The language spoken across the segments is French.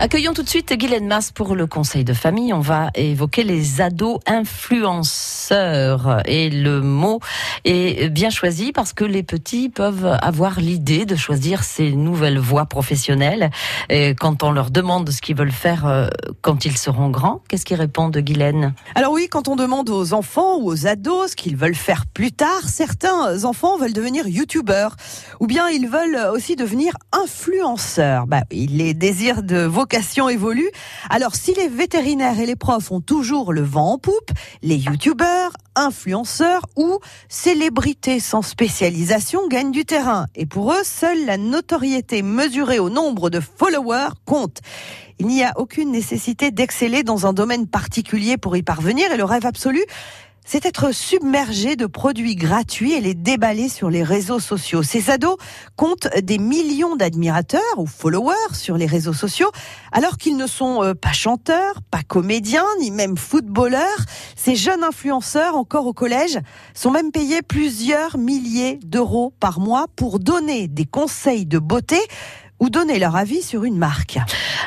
Accueillons tout de suite Guylaine Masse pour le conseil de famille. On va évoquer les ados influenceurs. Et le mot est bien choisi parce que les petits peuvent avoir l'idée de choisir ces nouvelles voies professionnelles. Et quand on leur demande ce qu'ils veulent faire euh, quand ils seront grands, qu'est-ce qu'ils répondent, Guylaine? Alors oui, quand on demande aux enfants ou aux ados ce qu'ils veulent faire plus tard, certains enfants veulent devenir youtubeurs ou bien ils veulent aussi devenir influenceurs. Bah, les désirs de vos vocation évolue. Alors si les vétérinaires et les profs ont toujours le vent en poupe, les youtubeurs, influenceurs ou célébrités sans spécialisation gagnent du terrain. Et pour eux, seule la notoriété mesurée au nombre de followers compte. Il n'y a aucune nécessité d'exceller dans un domaine particulier pour y parvenir et le rêve absolu, c'est être submergé de produits gratuits et les déballer sur les réseaux sociaux. Ces ados comptent des millions d'admirateurs ou followers sur les réseaux sociaux, alors qu'ils ne sont euh, pas chanteurs, pas comédiens, ni même footballeurs. Ces jeunes influenceurs, encore au collège, sont même payés plusieurs milliers d'euros par mois pour donner des conseils de beauté ou donner leur avis sur une marque.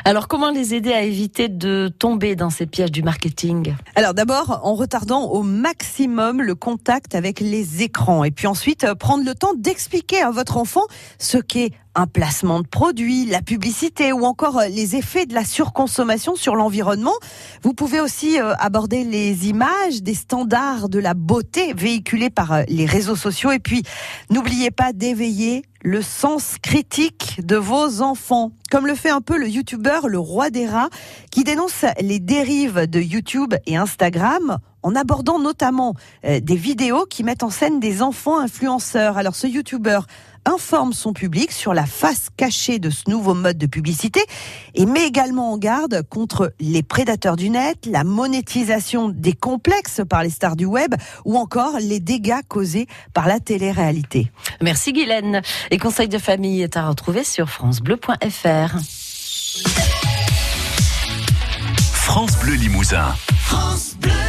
Alors comment les aider à éviter de tomber dans ces pièges du marketing? Alors d'abord en retardant au maximum le contact avec les écrans et puis ensuite euh, prendre le temps d'expliquer à votre enfant ce qu'est un placement de produit, la publicité ou encore euh, les effets de la surconsommation sur l'environnement. Vous pouvez aussi euh, aborder les images des standards de la beauté véhiculés par les réseaux sociaux et puis n'oubliez pas d'éveiller le sens critique de vos enfants, comme le fait un peu le youtubeur Le Roi des Rats, qui dénonce les dérives de YouTube et Instagram en abordant notamment euh, des vidéos qui mettent en scène des enfants influenceurs. Alors ce youtubeur informe son public sur la face cachée de ce nouveau mode de publicité et met également en garde contre les prédateurs du net, la monétisation des complexes par les stars du web ou encore les dégâts causés par la télé-réalité. Merci Guylaine. Et Conseil de famille est à retrouver sur francebleu.fr. France Bleu Limousin. France Bleu.